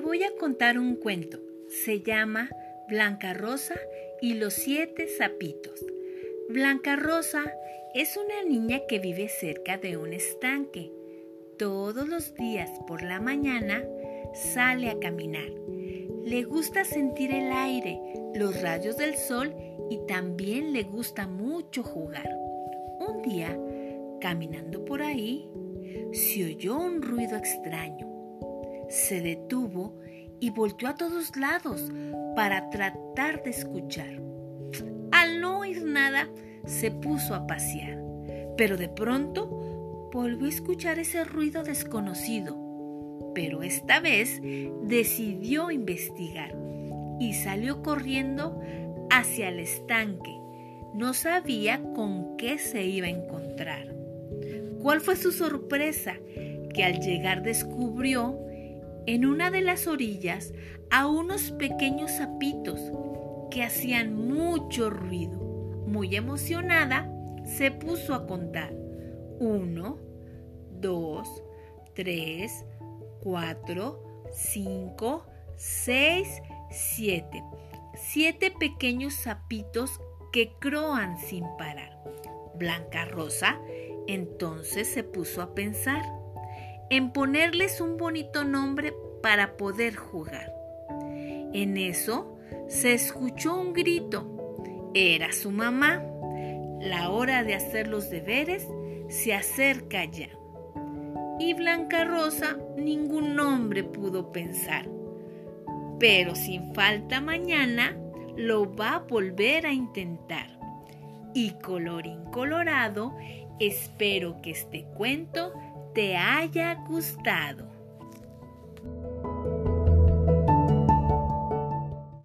voy a contar un cuento. Se llama Blanca Rosa y los siete sapitos. Blanca Rosa es una niña que vive cerca de un estanque. Todos los días por la mañana sale a caminar. Le gusta sentir el aire, los rayos del sol y también le gusta mucho jugar. Un día, caminando por ahí, se oyó un ruido extraño. Se detuvo y volteó a todos lados para tratar de escuchar. Al no oír nada, se puso a pasear, pero de pronto volvió a escuchar ese ruido desconocido. Pero esta vez decidió investigar y salió corriendo hacia el estanque. No sabía con qué se iba a encontrar. ¿Cuál fue su sorpresa? Que al llegar descubrió en una de las orillas a unos pequeños sapitos que hacían mucho ruido. Muy emocionada, se puso a contar. Uno, dos, tres, cuatro, cinco, seis, siete. Siete pequeños sapitos que croan sin parar. Blanca Rosa entonces se puso a pensar en ponerles un bonito nombre para poder jugar. En eso se escuchó un grito. Era su mamá. La hora de hacer los deberes se acerca ya. Y Blanca Rosa ningún nombre pudo pensar. Pero sin falta mañana lo va a volver a intentar. Y colorín colorado, espero que este cuento te haya gustado.